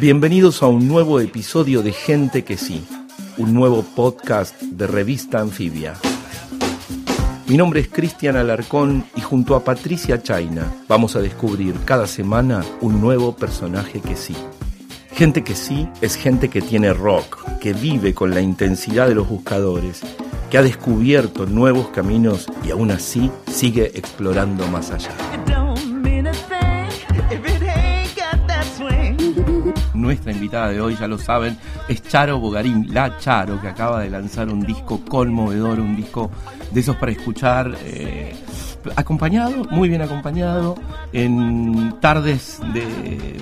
Bienvenidos a un nuevo episodio de Gente que sí, un nuevo podcast de revista Anfibia. Mi nombre es Cristian Alarcón y junto a Patricia Chaina vamos a descubrir cada semana un nuevo personaje que sí. Gente que sí es gente que tiene rock, que vive con la intensidad de los buscadores, que ha descubierto nuevos caminos y aún así sigue explorando más allá. Nuestra invitada de hoy, ya lo saben, es Charo Bogarín, la Charo, que acaba de lanzar un disco conmovedor, un disco de esos para escuchar. Eh, acompañado, muy bien acompañado, en tardes de...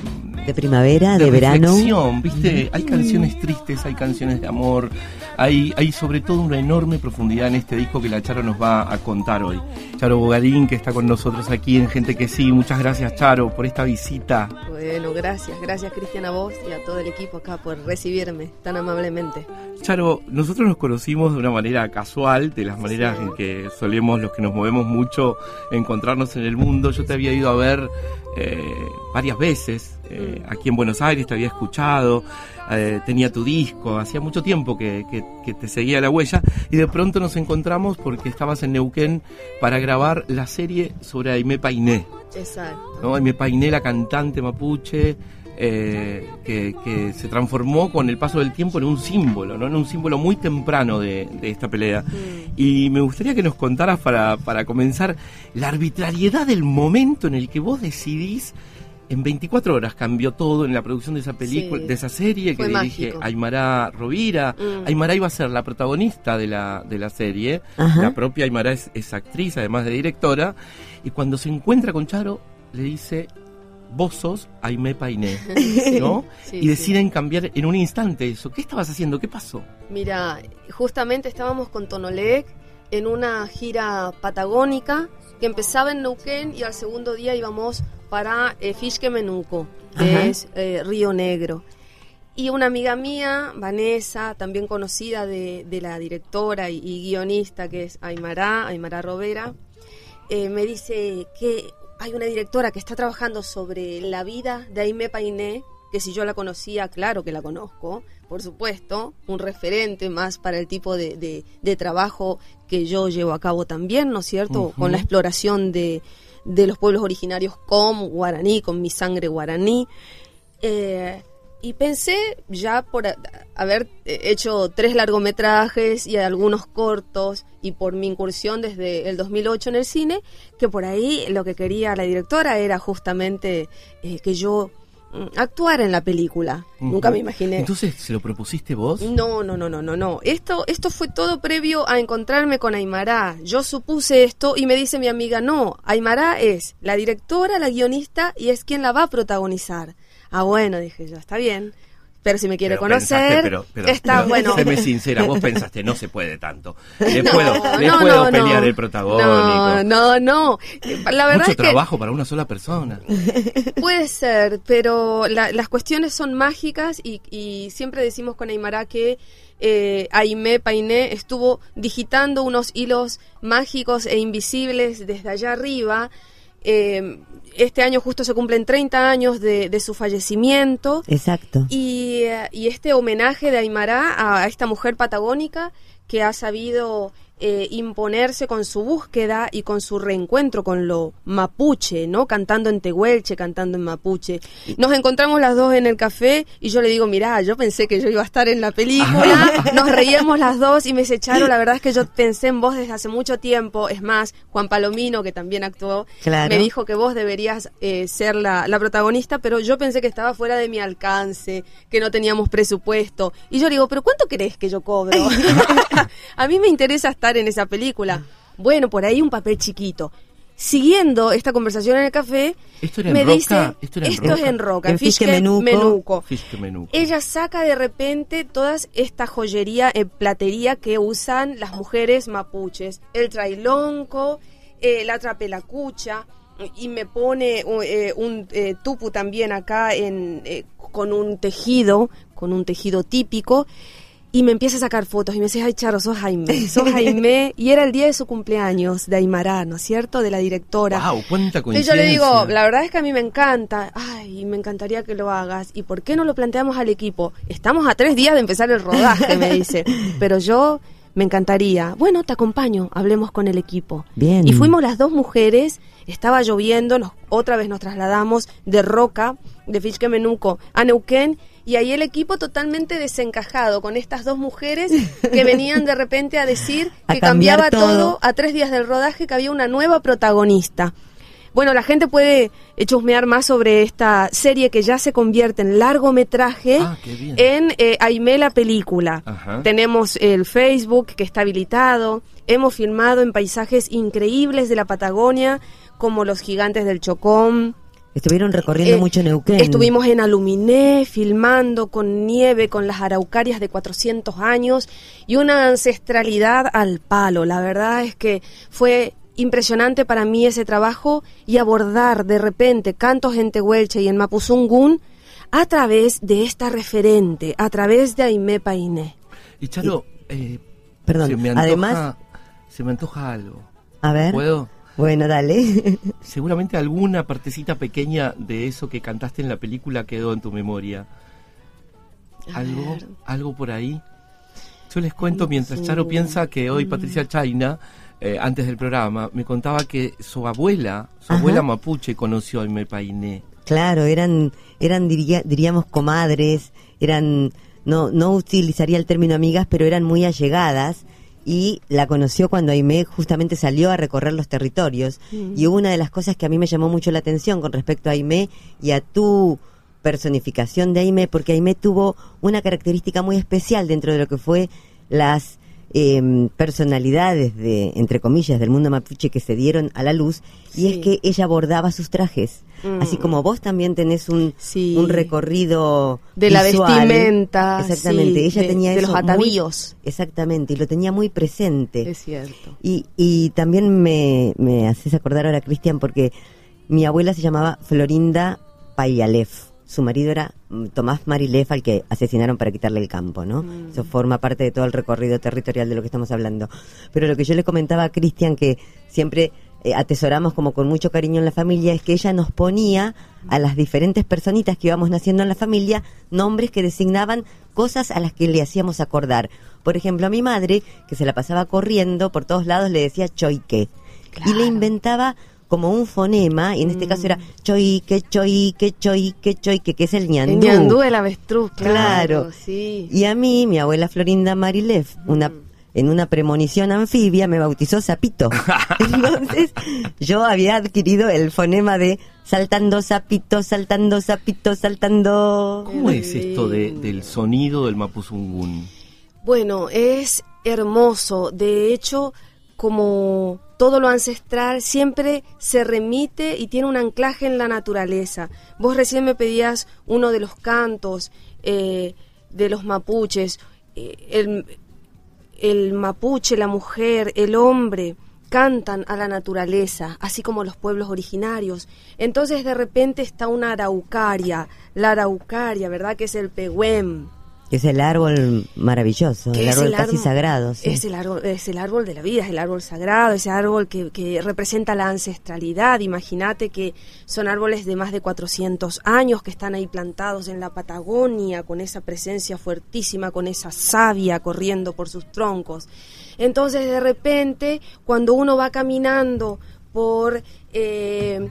De primavera, de, verano. ¿viste? Hay canciones tristes, hay canciones de amor, hay, hay sobre todo una enorme profundidad en este disco que la Charo nos va a contar hoy. Charo Bogarín, que está con nosotros aquí en Gente que sí. Muchas gracias, Charo, por esta visita. Bueno, gracias, gracias Cristian a vos y a todo el equipo acá por recibirme tan amablemente. Charo, nosotros nos conocimos de una manera casual, de las maneras en que solemos los que nos movemos mucho encontrarnos en el mundo. Yo te había ido a ver eh, varias veces eh, mm. aquí en Buenos Aires, te había escuchado, eh, tenía tu disco, hacía mucho tiempo que, te seguía la huella y de pronto nos encontramos porque estabas en Neuquén para grabar la serie sobre Aimé Painé. Exacto. ¿no? Aimé Painé, la cantante mapuche. Que, se transformó con el paso del tiempo en un símbolo, ¿no? en un símbolo muy temprano de, esta pelea. Y me gustaría que nos contaras para, para comenzar la arbitrariedad del momento en el que vos decidís en 24 horas cambió todo en la producción de esa película, de esa serie que dirige Aymara Rovira. Mm. Aymara iba a ser la protagonista de la, de la serie. La propia Aymara es, actriz, además de directora. Y cuando se encuentra con Charo, le dice, vos sos Aimé Painé, ¿no? y deciden cambiar en un instante eso. ¿Qué estabas haciendo? ¿Qué pasó? Mira, justamente estábamos con Tonolec en una gira patagónica que empezaba en Neuquén y al segundo día íbamos para eh, Menuco, que es eh, Río Negro. Y una amiga mía, Vanessa, también conocida de, la directora y, guionista que es Aymara, Aymara Robera, eh, me dice que hay una directora que está trabajando sobre la vida de Aimé Painé, que si yo la conocía, claro que la conozco, por supuesto, un referente más para el tipo de, trabajo que yo llevo a cabo también, ¿no es cierto? Con la exploración de, de los pueblos originarios con guaraní, con mi sangre guaraní. Eh, y pensé, ya por haber hecho tres largometrajes y algunos cortos, y por mi incursión desde el 2008 en el cine, que por ahí lo que quería la directora era justamente eh, que yo Mm, actuar en la película. Nunca me imaginé. Entonces, ¿se lo propusiste vos? No, no, no, no, no, no. Esto, esto fue todo previo a encontrarme con Aymara. Yo supuse esto y me dice mi amiga, no, Aymara es la directora, la guionista y es quien la va a protagonizar. Ah, bueno, dije yo, está bien pero si me quiere conocer, está bueno. Séme sincera, vos pensaste, no se puede tanto. Le puedo, le puedo pelear el protagónico. No, no, no. La verdad Mucho es trabajo para una sola persona. Puede ser, pero las cuestiones son mágicas y, y siempre decimos con Aymara que eh, Aimé Painé estuvo digitando unos hilos mágicos e invisibles desde allá arriba eh, este año justo se cumplen 30 años de, su fallecimiento. Exacto. Y, eh, y, este homenaje de Aymara a, esta mujer patagónica que ha sabido eh, imponerse con su búsqueda y con su reencuentro con lo mapuche, ¿no? Cantando en tehuelche, cantando en mapuche. Nos encontramos las dos en el café y yo le digo, mirá, yo pensé que yo iba a estar en la película. Nos reíamos las dos y me dice, Charo, la verdad es que yo pensé en vos desde hace mucho tiempo. Es más, Juan Palomino, que también actuó, me dijo que vos deberías eh, ser la, la protagonista, pero yo pensé que estaba fuera de mi alcance, que no teníamos presupuesto. Y yo le digo, pero ¿cuánto querés que yo cobro? a mí me interesa estar en esa película. Bueno, por ahí un papel chiquito. Siguiendo esta conversación en el café, me dice, esto, es en Roca, en Menuco. Ella saca de repente toda esta joyería en platería que usan las mujeres mapuches, el trailonco, eh, la trapelacucha, y me pone eh, un eh, tupu también acá en, con un tejido, con un tejido típico y me empieza a sacar fotos y me dice, ay Charo, sos Jaime, sos Jaime, y era el día de su cumpleaños de Aymara, ¿no es cierto? De la directora. Wow, cuánta Y yo le digo, la verdad es que a mí me encanta, ay, me encantaría que lo hagas, ¿y por qué no lo planteamos al equipo? Estamos a tres días de empezar el rodaje, me dice, pero yo me encantaría. Bueno, te acompaño, hablemos con el equipo. Bien. Y fuimos las dos mujeres, estaba lloviendo, nos, otra vez nos trasladamos de Roca, de Fischkemenuco, a Neuquén, y ahí el equipo totalmente desencajado con estas dos mujeres que venían de repente a decir A que cambiaba todo. todo a tres días del rodaje, que había una nueva protagonista. Bueno, la gente puede eh, chusmear más sobre esta serie que ya se convierte en largometraje Ah, en eh, Aimé la película. Ajá. Tenemos el Facebook que está habilitado. Hemos filmado en paisajes increíbles de la Patagonia, como los gigantes del Chocón. Estuvieron recorriendo Eh, mucho Neuquén. Estuvimos en Aluminé filmando con nieve, con las araucarias de 400 años y una ancestralidad al palo. La verdad es que fue impresionante para mí ese trabajo y abordar de repente cantos en Tehuelche y en Mapuzungún a través de esta referente, a través de Aimé Painé. Y Charo, eh, Perdón, se me antoja, además- se me antoja algo. A ver. ¿Puedo? Bueno, dale. Seguramente alguna partecita pequeña de eso que cantaste en la película quedó en tu memoria. ¿Algo? ¿Algo por ahí? Yo les cuento mientras Charo piensa que hoy Patricia Chaina, eh, antes del programa, me contaba que su abuela, su Ajá. abuela mapuche, conoció a Aimé Painé. Claro, eran, eran diría- diríamos comadres, eran, no, no utilizaría el término amigas, pero eran muy allegadas y la conoció cuando Aimé justamente salió a recorrer los territorios. Y hubo una de las cosas que a mí me llamó mucho la atención con respecto a Aimé y a tu personificación de Aimé, porque Aimé tuvo una característica muy especial dentro de lo que fue las em, personalidades de, entre comillas, del mundo mapuche que se dieron a la luz, y es que ella bordaba sus trajes. Mm. Así como vos también tenés un, Sí. un recorrido De la vestimenta, Exactamente, sí, ella de- tenía de eso los muy- atavíos. exactamente, y lo tenía muy presente. Es cierto. Y, y también me, me haces acordar ahora, Cristian, porque mi abuela se llamaba Florinda Payalef. Su marido era mm, Tomás Marilef, al que asesinaron para quitarle el campo, ¿no? Eso forma parte de todo el recorrido territorial de lo que estamos hablando. Pero lo que yo le comentaba a Cristian, que siempre eh, atesoramos como con mucho cariño en la familia, es que ella nos ponía a las diferentes personitas que íbamos naciendo en la familia nombres que designaban cosas a las que le hacíamos acordar. Por ejemplo, a mi madre, que se la pasaba corriendo por todos lados, le decía choique. Y le inventaba como un fonema, y en este caso era choique, choique, choique, choique, que es el El ñandú. ñandú, el avestruz, claro. Claro. Sí. Y a mí, mi abuela Florinda Marilef, una en una premonición anfibia me bautizó Sapito. Entonces, yo había adquirido el fonema de saltando sapito, saltando sapito, saltando. ¿Cómo es esto de- del sonido del mapuzungún? Bueno, es hermoso. De hecho, como todo lo ancestral, siempre se remite y tiene un anclaje en la naturaleza. Vos recién me pedías uno de los cantos eh, de los mapuches. Eh, el, el mapuche, la mujer, el hombre cantan a la naturaleza, así como los pueblos originarios. Entonces de repente está una araucaria, la araucaria, ¿verdad? Que es el pehuem. Es el árbol maravilloso, el árbol casi árbol- sagrado. sí. Es el árbol, es el árbol de la vida, es el árbol sagrado, ese árbol que, que representa la ancestralidad. Imagínate que son árboles de más de 400 años que están ahí plantados en la Patagonia, con esa presencia fuertísima, con esa savia corriendo por sus troncos. Entonces, de repente, cuando uno va caminando por eh,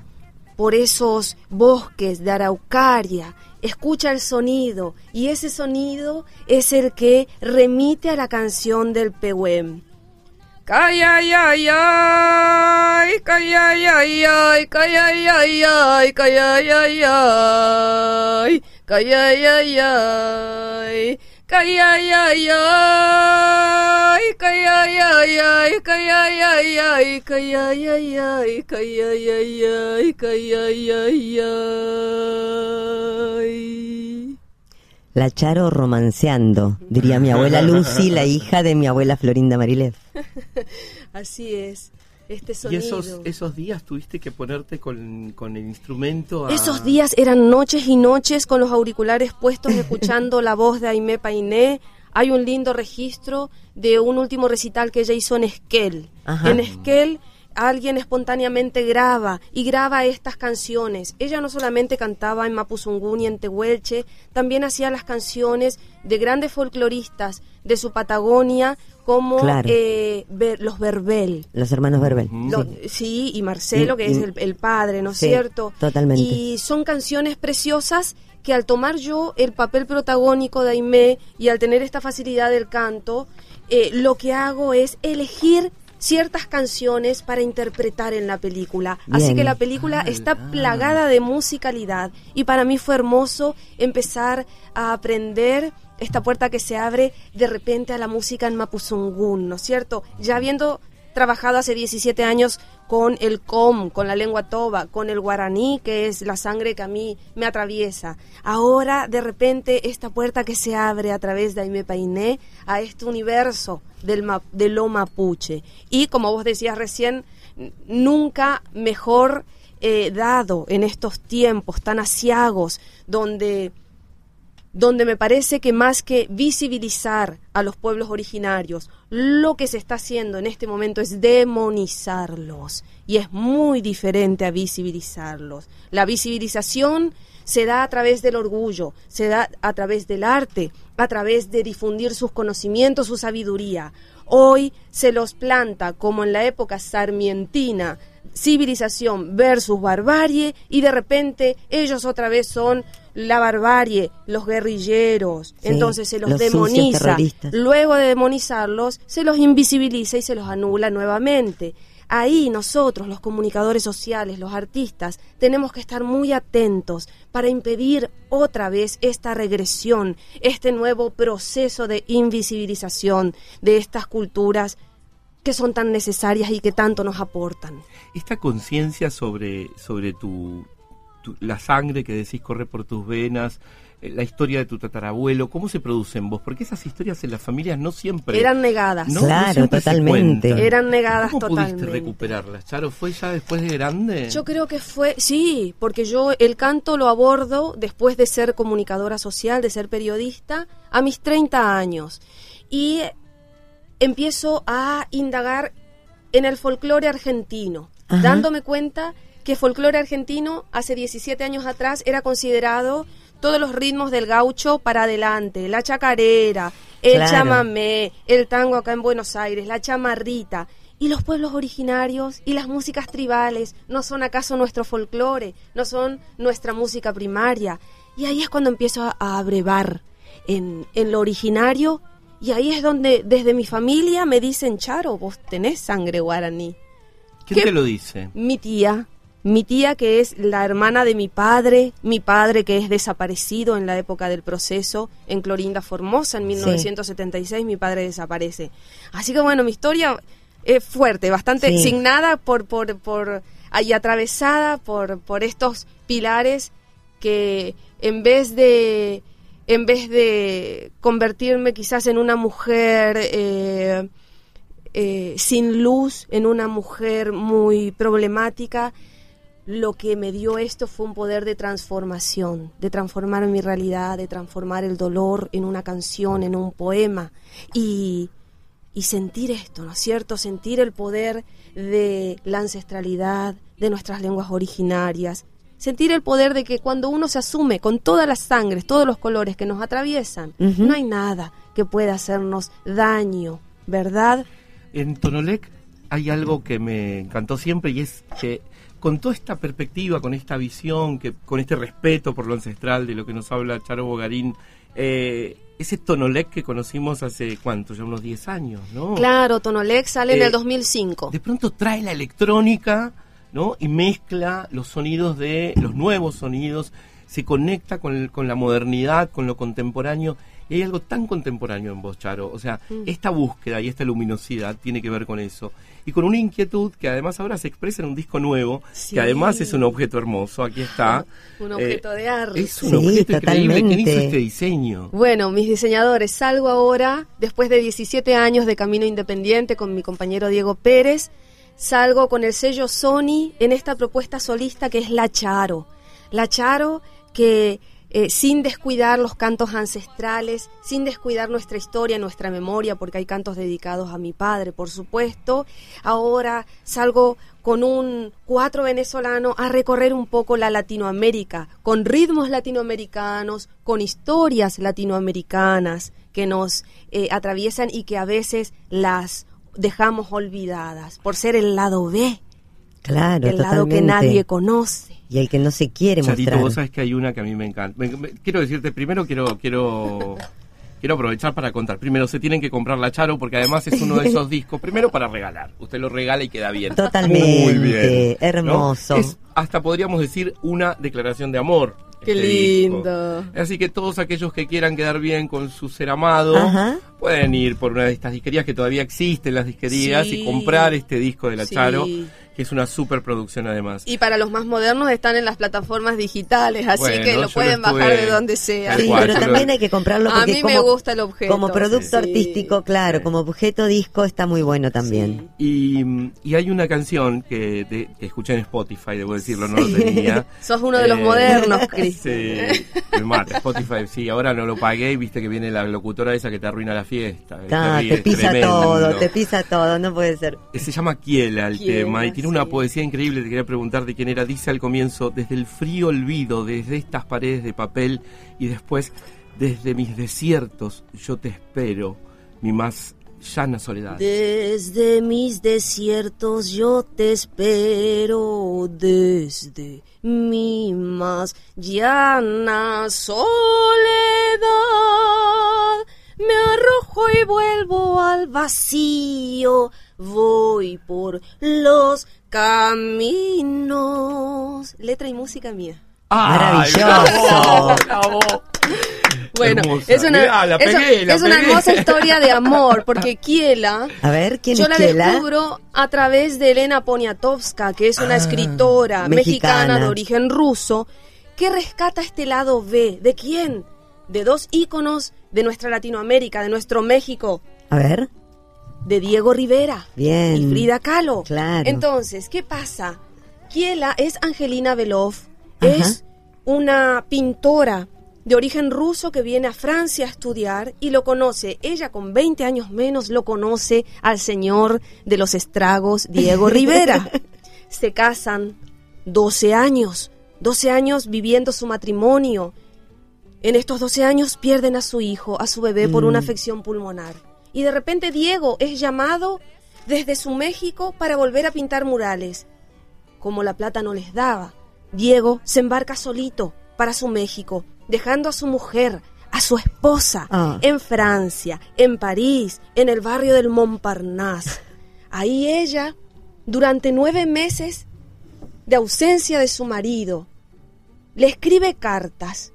por esos bosques de araucaria, escucha el sonido y ese sonido es el que remite a la canción del pehuem. Cayayayay, cayayayay, cayayayay, cayayayay, cayayayay, cayayayay. La Charo romanceando, diría mi abuela Lucy, la hija de mi abuela Florinda Marilef. Así es, este ¿Y esos, esos días tuviste que ponerte con, con el instrumento a... Esos días eran noches y noches con los auriculares puestos escuchando la voz de Aimé Painé hay un lindo registro de un último recital que ella hizo en Esquel. Ajá. En Esquel alguien espontáneamente graba y graba estas canciones. Ella no solamente cantaba en Mapuzungún y en Tehuelche, también hacía las canciones de grandes folcloristas de su Patagonia como Claro. eh, los Verbel. Los hermanos Verbel. Lo- sí. y Marcelo, que es el, el padre, ¿no es Sí, cierto? totalmente. Y son canciones preciosas que al tomar yo el papel protagónico de Aimé y al tener esta facilidad del canto, eh, lo que hago es elegir ciertas canciones para interpretar en la película. Así que la película está plagada de musicalidad y para mí fue hermoso empezar a aprender esta puerta que se abre de repente a la música en Mapuzungún, ¿no es cierto? Ya habiendo trabajado hace 17 años con el com, con la lengua toba, con el guaraní, que es la sangre que a mí me atraviesa. Ahora, de repente, esta puerta que se abre a través de Aime Painé a este universo del de lo mapuche. Y como vos decías recién, nunca mejor eh, dado en estos tiempos tan asiagos, donde donde me parece que más que visibilizar a los pueblos originarios, lo que se está haciendo en este momento es demonizarlos. Y es muy diferente a visibilizarlos. La visibilización se da a través del orgullo, se da a través del arte, a través de difundir sus conocimientos, su sabiduría. Hoy se los planta como en la época sarmientina, civilización versus barbarie y de repente ellos otra vez son la barbarie, los guerrilleros, Sí, entonces se los, los demoniza. Luego de demonizarlos, se los invisibiliza y se los anula nuevamente. Ahí nosotros, los comunicadores sociales, los artistas, tenemos que estar muy atentos para impedir otra vez esta regresión, este nuevo proceso de invisibilización de estas culturas que son tan necesarias y que tanto nos aportan. Esta conciencia sobre, sobre tu, tu- la sangre que decís corre por tus venas, eh, la historia de tu tatarabuelo, ¿cómo se produce en vos? Porque esas historias en las familias no siempre... Eran negadas. no- Claro, totalmente. Eran negadas ¿Cómo pudiste totalmente. recuperarlas, Charo? ¿Fue ya después de grande? Yo creo que fue, sí, porque yo el canto lo abordo después de ser comunicadora social, de ser periodista, a mis 30 años. Y empiezo a indagar en el folclore argentino, Ajá. dándome cuenta que folclore argentino hace 17 años atrás era considerado todos los ritmos del gaucho para adelante, la chacarera, el Claro. chamamé, el tango acá en Buenos Aires, la chamarrita. ¿Y los pueblos originarios y las músicas tribales no son acaso nuestro folclore? ¿No son nuestra música primaria? Y ahí es cuando empiezo a, abrevar en, en lo originario y ahí es donde desde mi familia me dicen, Charo, vos tenés sangre guaraní. ¿Quién ¿Qué? te lo dice? Mi tía, mi tía que es la hermana de mi padre, mi padre que es desaparecido en la época del proceso en Clorinda Formosa en 1976, mi padre desaparece. Así que bueno, mi historia es fuerte, bastante Sí. signada por, por, por, y atravesada por, por estos pilares que en vez de en vez de convertirme quizás en una mujer eh, eh, sin luz, en una mujer muy problemática, lo que me dio esto fue un poder de transformación, de transformar mi realidad, de transformar el dolor en una canción, en un poema y, y sentir esto, ¿no es cierto? Sentir el poder de la ancestralidad, de nuestras lenguas originarias, sentir el poder de que cuando uno se asume con todas las sangres, todos los colores que nos atraviesan, no hay nada que pueda hacernos daño, ¿verdad? En Tonolec hay algo que me encantó siempre y es que con toda esta perspectiva, con esta visión, que con este respeto por lo ancestral de lo que nos habla Charo Bogarín, eh, ese Tonolec que conocimos hace cuánto, ya unos 10 años, ¿no? Claro, Tonolec sale en Eh, el 2005. De pronto trae la electrónica, ¿no? Y mezcla los sonidos de los nuevos sonidos, se conecta con, el- con la modernidad, con lo contemporáneo. Y hay algo tan contemporáneo en vos, Charo. O sea, Mm. esta búsqueda y esta luminosidad tiene que ver con eso. Y con una inquietud que además ahora se expresa en un disco nuevo, Sí. que además es un objeto hermoso. Aquí está. Un Eh, objeto de arte. Es un Sí, objeto increíble. ¿Quién hizo este diseño? Bueno, mis diseñadores, salgo ahora, después de 17 años de camino independiente con mi compañero Diego Pérez, salgo con el sello Sony en esta propuesta solista que es La Charo. La Charo que, eh, sin descuidar los cantos ancestrales, sin descuidar nuestra historia, nuestra memoria, porque hay cantos dedicados a mi padre, por supuesto. Ahora salgo con un cuatro venezolano a recorrer un poco la Latinoamérica, con ritmos latinoamericanos, con historias latinoamericanas que nos eh, atraviesan y que a veces las dejamos olvidadas por ser el lado B, Claro, el lado que nadie conoce. Y el que no se quiere Charito, mostrar. vos sabés que hay una que a mí me encanta. Me- me- quiero decirte, primero quiero, quiero, quiero aprovechar para contar. Primero, se tienen que comprar la Charo porque además es uno de esos discos, primero para regalar. Usted lo regala y queda bien. Totalmente, Muy bien. ¿no? hermoso. Es hasta podríamos decir una declaración de amor. Qué este disco. lindo. Así que todos aquellos que quieran quedar bien con su ser amado Ajá. Pueden ir por una de estas disquerías que todavía existen, las disquerías, Sí. y comprar este disco de la Sí. Charo, que es una superproducción además. Y para los más modernos están en las plataformas digitales, así Bueno, que lo lo pueden estuve- bajar de donde sea. Sí, cual, pero lo- también hay que comprarlo A mí como, me gusta el objeto. como producto Sí. artístico, claro, como objeto disco está muy bueno también. Y, y hay una canción que, de- que escuché en Spotify, debo decirlo, no lo tenía. Sos uno de los Eh, modernos, Cris. Sí, me mata. Spotify, sí, ahora no lo pagué y viste que viene la locutora esa que te arruina la fiesta. es Ah, terrible, te pisa tremendo. todo, te pisa todo, no puede ser. Se llama Kiela el Kiela, tema y tiene una sí. poesía increíble. Te quería preguntar de quién era. Dice al comienzo: Desde el frío olvido, desde estas paredes de papel y después desde mis desiertos, yo te espero, mi más llana soledad. Desde mis desiertos yo te espero, desde mi más llana soledad. Me arrojo y vuelvo al vacío, voy por los caminos. Letra y música mía. ¡Ay, Maravilloso. bravo, bravo! Bueno, Hermosa. es una, Mirá, la es- pegué, la es una hermosa historia de amor, porque Kiela A ver, ¿quién yo es la Kiela? descubro a través de Elena Poniatowska, que es una Ah, escritora mexicana. mexicana. de origen ruso, que rescata este lado B. ¿De quién? De dos íconos de nuestra Latinoamérica, de nuestro México, A ver, de Diego Rivera bien. y Frida Kahlo. Claro. Entonces, ¿qué pasa? Kiela es Angelina Belov, Ajá. es una pintora de origen ruso que viene a Francia a estudiar y lo conoce. Ella con 20 años menos lo conoce al señor de los estragos, Diego Rivera. Se casan 12 años, 12 años viviendo su matrimonio. En estos 12 años pierden a su hijo, a su bebé, por una Mm. afección pulmonar. Y de repente Diego es llamado desde su México para volver a pintar murales. Como la plata no les daba, Diego se embarca solito para su México, dejando a su mujer, a su esposa, Ah. en Francia, en París, en el barrio del Montparnasse. Ahí ella, durante nueve meses de ausencia de su marido, le escribe cartas.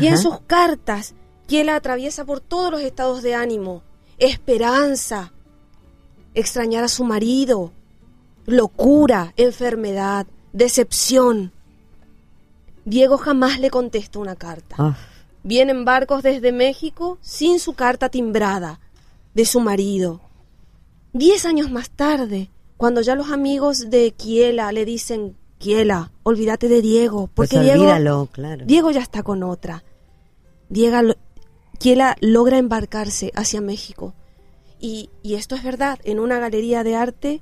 Y en sus cartas, Kiela atraviesa por todos los estados de ánimo. Esperanza, extrañar a su marido, locura, enfermedad, decepción. Diego jamás le contesta una carta. Ah, Vienen barcos desde México sin su carta timbrada de su marido. Diez años más tarde, cuando ya los amigos de Kiela le dicen, Kiela, olvídate de Diego, pues porque Diego, olvídalo, claro. Diego ya está con otra. Diego, Kiela logra embarcarse hacia México. Y, y esto es verdad, en una galería de arte,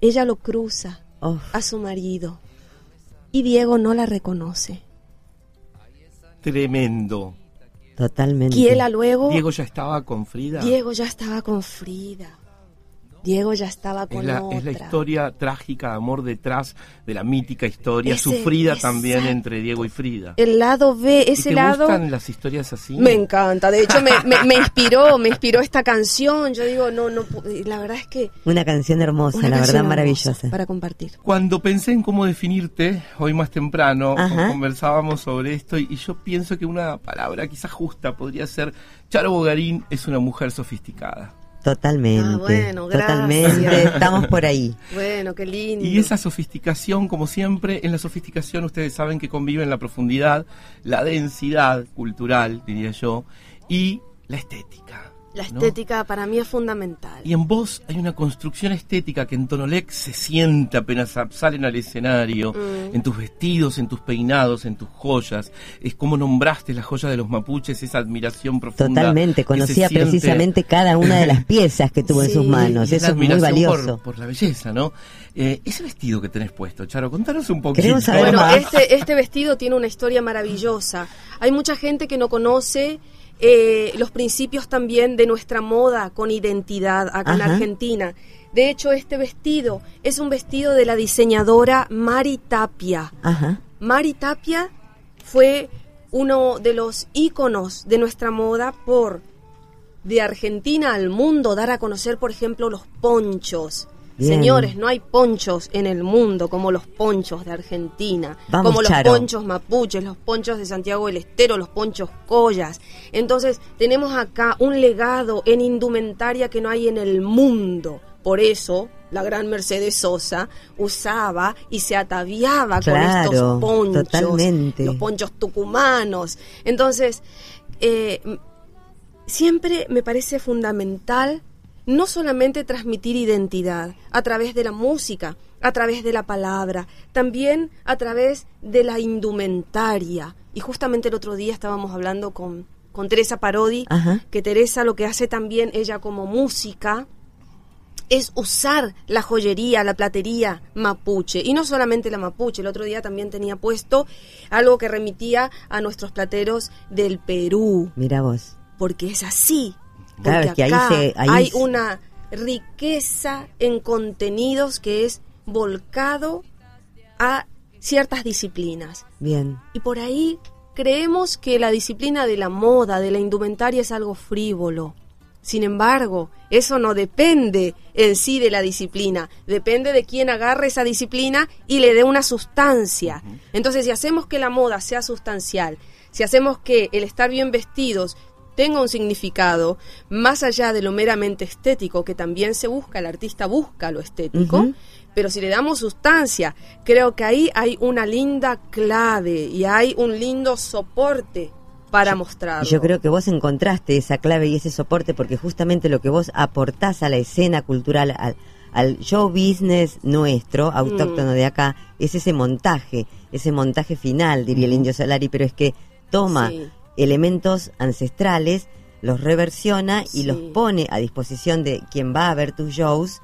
ella lo cruza Oh, a su marido. Y Diego no la reconoce. Tremendo. totalmente. Kiela luego... Diego ya estaba con Frida. Diego ya estaba con Frida. Diego ya estaba con es la, otra. es la historia trágica de amor detrás de la mítica historia Ese- sufrida también entre Diego y Frida. El lado B, ¿Y ese te lado gustan las historias así? me encanta. De hecho, me, me- me inspiró, me inspiró esta canción. Yo digo, no, no, pu- la verdad es que Una canción hermosa, una la canción verdad maravillosa. para compartir. Cuando pensé en cómo definirte, hoy más temprano, Ajá. conversábamos sobre esto y, y yo pienso que una palabra quizás justa podría ser, Charo Bogarín es una mujer sofisticada. Totalmente. Ah, bueno, totalmente. Estamos por ahí. Bueno, qué lindo. Y esa sofisticación, como siempre, en la sofisticación ustedes saben que conviven la profundidad, la densidad cultural, diría yo, y la estética. La estética para mí es fundamental. Y en vos hay una construcción estética que en Tonolec se siente apenas salen al escenario, Mm. en tus vestidos, en tus peinados, en tus joyas. Es como nombraste la joya de los mapuches, esa admiración profunda. Totalmente, conocía siente. precisamente cada una de las piezas que tuvo en sus manos. Y Eso es muy admiración valioso. Por, por la belleza, ¿no? Eh, ese vestido que tenés puesto, Charo, contanos un poquito. Queremos saber Bueno, más. este, este vestido tiene una historia maravillosa. Hay mucha gente que no conoce eh, los principios también de nuestra moda con identidad acá en. Argentina. De hecho, este vestido es un vestido de la diseñadora Mari Tapia. Ajá. Mari Tapia fue uno de los íconos de nuestra moda por de Argentina al mundo dar a conocer, por ejemplo, los ponchos. Bien. Señores, no hay ponchos en el mundo como los ponchos de Argentina, Vamos, como los Charo. ponchos mapuches, los ponchos de Santiago del Estero, los ponchos collas. Entonces, tenemos acá un legado en indumentaria que no hay en el mundo. Por eso, la gran Mercedes Sosa usaba y se ataviaba con estos ponchos, totalmente. los ponchos tucumanos. Entonces, eh, siempre me parece fundamental no solamente transmitir identidad a través de la música, a través de la palabra, también a través de la indumentaria. Y justamente el otro día estábamos hablando con, con Teresa Parodi, Ajá. que Teresa lo que hace también ella como música es usar la joyería, la platería mapuche. Y no solamente la mapuche, el otro día también tenía puesto algo que remitía a nuestros plateros del Perú Mira vos. porque es así. Claro, Porque es que ahí acá se- ahí hay se- una riqueza en contenidos que es volcado a ciertas disciplinas. Bien. Y por ahí creemos que la disciplina de la moda, de la indumentaria es algo frívolo. Sin embargo, eso no depende en sí de la disciplina, depende de quien agarre esa disciplina y le dé una sustancia. Entonces, si hacemos que la moda sea sustancial, si hacemos que el estar bien vestidos tenga un significado más allá de lo meramente estético, que también se busca, el artista busca lo estético, pero si le damos sustancia, creo que ahí hay una linda clave y hay un lindo soporte para mostrarlo. Y yo creo que vos encontraste esa clave y ese soporte porque justamente lo que vos aportás a la escena cultural, al, al show business nuestro, autóctono de acá, es ese montaje, ese montaje final, diría el indio Solari, pero es que toma Sí. Elementos ancestrales, los reversiona y Sí. los pone a disposición de quien va a ver tus shows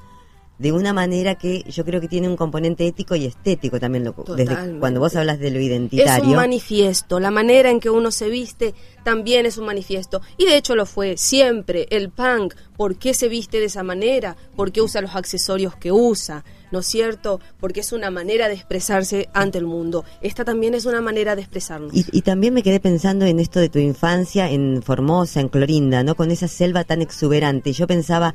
de una manera que yo creo que tiene un componente ético y estético también. Lo, desde cuando vos hablas de lo Es identitario. un manifiesto, la manera en que uno se viste también es un manifiesto. Y de hecho lo fue siempre, el punk, ¿por qué se viste de esa manera? ¿Por qué usa los accesorios que usa? ¿No es cierto? Porque es una manera de expresarse ante el mundo. Esta también es una manera de expresarnos. Y, y también me quedé pensando en esto de tu infancia en Formosa, en Clorinda, ¿no? Con esa selva tan exuberante. Yo pensaba,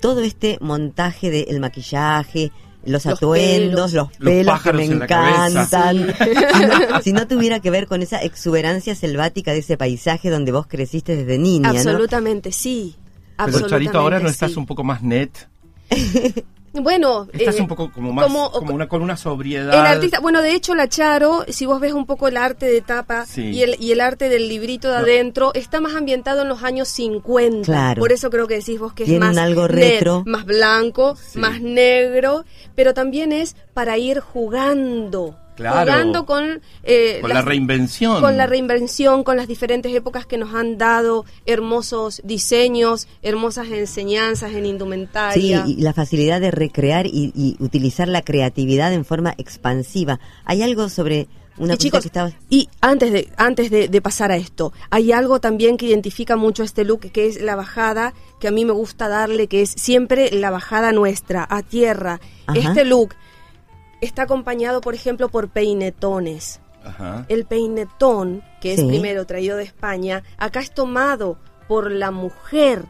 todo este montaje del maquillaje, los, Los atuendos, pelos. los Los pelos que me en encantan. Si, no, si no tuviera que ver con esa exuberancia selvática de ese paisaje donde vos creciste desde niña, ¿no? Absolutamente sí. Pero Absolutamente Charito, ahora no estás un poco más net. Bueno, Estás eh, un poco como más, como- como, una, con una sobriedad. El artista, bueno, de hecho la Charo, si vos ves un poco el arte de tapa Sí. y, el, y el arte del librito de No. adentro, está más ambientado en los años 50. Claro. Por eso creo que decís vos que es Tienen más algo net, retro. más blanco, Sí. más negro, pero también es para ir jugando. Claro. Jugando con, eh, Con la reinvención. con la reinvención, con las diferentes épocas que nos han dado hermosos diseños, hermosas enseñanzas en Sí, indumentaria. y la facilidad de recrear y, y utilizar la creatividad en forma expansiva. Hay algo sobre una y chicos, que estabas... y antes de antes de, de pasar a esto, hay algo también que identifica mucho este look, que es la bajada, que a mí me gusta darle, que es siempre la bajada nuestra, a tierra. Ajá. Este look está acompañado, por ejemplo, por peinetones. Ajá. El peinetón, que es primero traído de España, acá es tomado por la mujer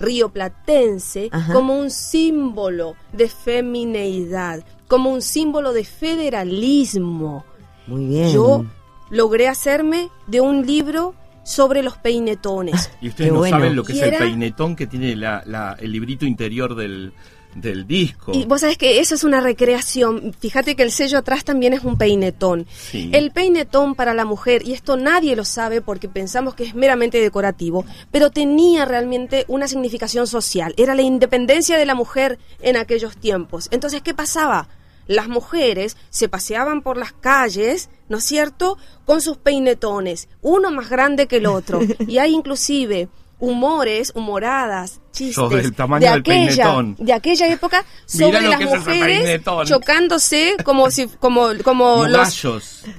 rioplatense Ajá. como un símbolo de femineidad, como un símbolo de federalismo. Muy bien. Yo logré hacerme de un libro sobre los peinetones. Y ustedes Qué no bueno. saben lo que Y es el peinetón que tiene la, la- el librito interior del, del disco. Y vos sabés que eso es una recreación. Fíjate que el sello atrás también es un peinetón. Sí. El peinetón para la mujer, y esto nadie lo sabe porque pensamos que es meramente decorativo, pero tenía realmente una significación social. Era la independencia de la mujer en aquellos tiempos. Entonces, ¿qué pasaba? Las mujeres se paseaban por las calles, ¿no es cierto?, con sus peinetones, uno más grande que el otro. Y hay inclusive humores, humoradas, chistes Sobre el tamaño de del aquella, peinetón. de aquella época sobre las mujeres chocándose como si como como los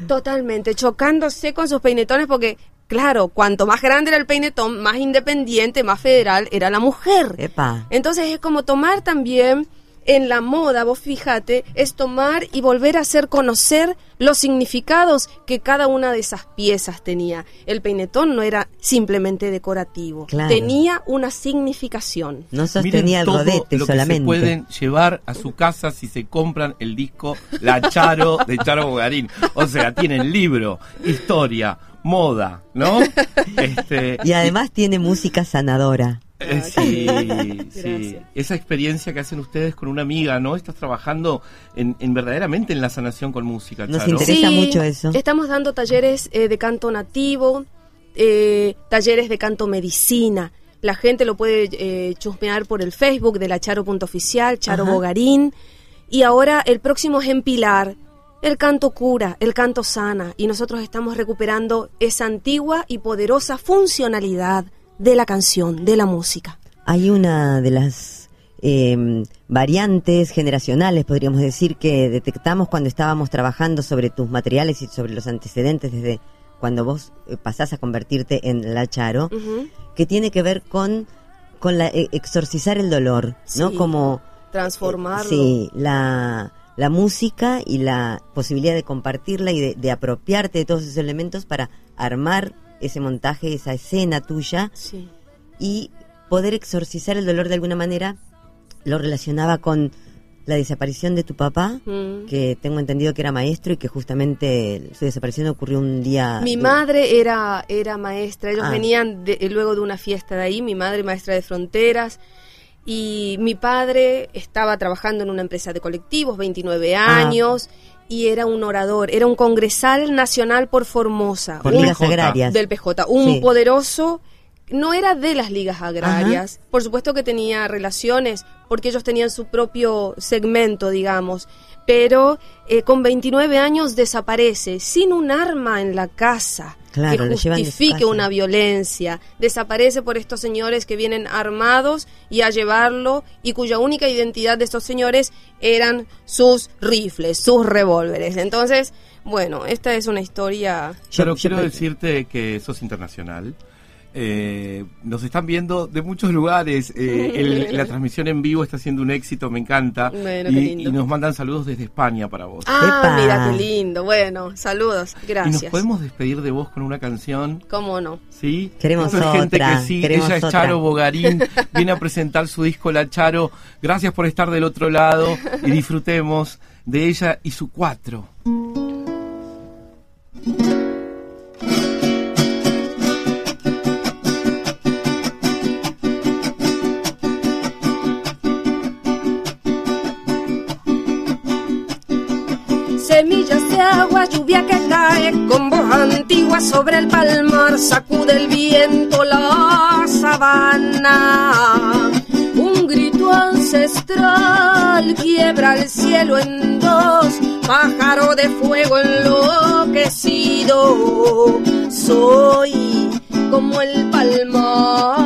totalmente chocándose con sus peinetones porque claro, cuanto más grande era el peinetón, más independiente, más federal era la mujer. Epa. Entonces es como tomar también en la moda, vos fíjate, es tomar y volver a hacer conocer los significados que cada una de esas piezas tenía. El peinetón no era simplemente decorativo, Claro. tenía una significación. No Miren sostenía el todo rodete lo que solamente. se pueden llevar a su casa si se compran el disco La Charo de Charo Bogarín. O sea, tienen libro, historia, moda, ¿no? Este, Y además tiene música sanadora. Eh, sí, sí. Esa experiencia que hacen ustedes con una amiga, ¿no? Estás trabajando en, en verdaderamente en la sanación con música, Nos Charo. interesa mucho eso. Estamos dando talleres eh, de canto nativo, eh, talleres de canto medicina. La gente lo puede eh, chusmear por el Facebook de la Charo.oficial, Charo Ajá. Bogarín. Y ahora el próximo es en Pilar. El canto cura, el canto sana. Y nosotros estamos recuperando esa antigua y poderosa funcionalidad de la canción, de la música. Hay una de las eh, variantes generacionales, podríamos decir, que detectamos cuando estábamos trabajando sobre tus materiales y sobre los antecedentes desde cuando vos eh, pasás a convertirte en la Charo, que tiene que ver con, con la, eh, exorcizar el dolor, ¿no? Como Transformarlo. Sí, la, la música y la posibilidad de compartirla y de, de apropiarte de todos esos elementos para armar ese montaje, esa escena tuya Sí. y poder exorcizar el dolor de alguna manera. Lo relacionaba con la desaparición de tu papá, Mm. que tengo entendido que era maestro y que justamente su desaparición ocurrió un día... Mi de- madre era, era maestra, ellos Ah. venían de- luego de una fiesta de ahí, mi madre maestra de fronteras, y mi padre estaba trabajando en una empresa de colectivos, 29 Ah. Y era un orador, era un congresal nacional por Formosa, Por un- ligas agrarias. del PJ, un Sí. poderoso, no era de las ligas agrarias, por supuesto que tenía relaciones, porque ellos tenían su propio segmento, digamos, pero eh, con 29 años desaparece sin un arma en la casa Claro, que justifique una violencia, desaparece por estos señores que vienen armados y a llevarlo y cuya única identidad de estos señores eran sus rifles, sus revólveres. Entonces, bueno, esta es una historia Pero quiero decirte que sos internacional. Eh, nos están viendo de muchos lugares. eh, el- la transmisión en vivo está siendo un éxito, me encanta. Bueno, y, qué lindo. y nos mandan saludos desde España para vos. Ah, Epa. mira qué lindo. Bueno, saludos. y nos Gracias. podemos despedir de vos con una canción. ¿Cómo no? ¿Sí? Queremos es gente otra, que sí. queremos Ella es otra. Charo Bogarín. Viene a presentar su disco La Charo. Gracias por estar del otro lado y disfrutemos de ella y su cuatro. Agua, lluvia que cae con voz antigua sobre el palmar, sacude el viento la sabana. Un grito ancestral quiebra el cielo en dos, pájaro de fuego enloquecido. Soy como el palmar,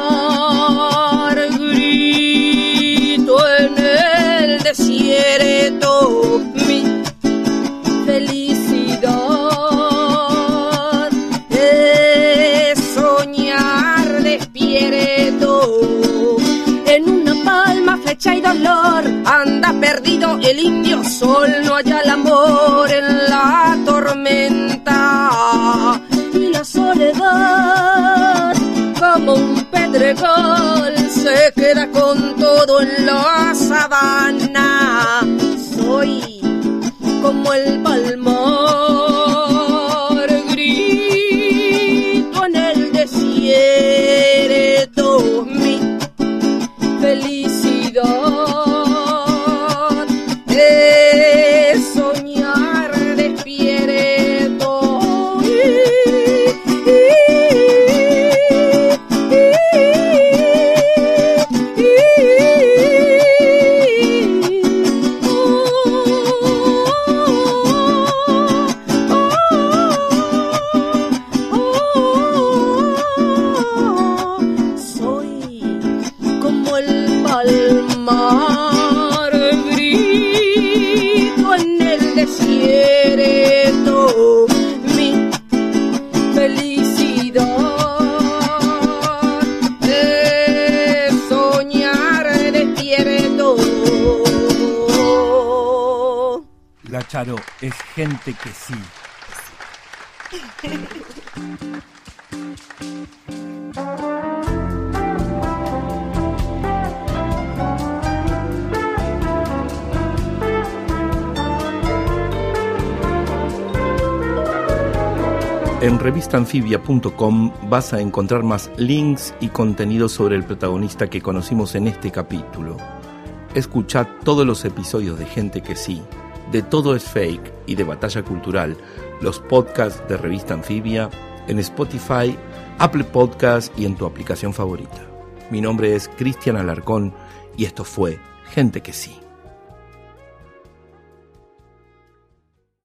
el indio sol no haya el amor en la tormenta. Y la soledad como un pedregal se queda con todo en la sabana. Soy como el palmar Es gente que sí. En revistanfibia.com vas a encontrar más links y contenido sobre el protagonista que conocimos en este capítulo. Escucha todos los episodios de Gente que sí, de Todo es Fake y de Batalla Cultural, los podcasts de Revista Anfibia, en Spotify, Apple Podcasts y en tu aplicación favorita. Mi nombre es Cristian Alarcón y esto fue Gente que sí.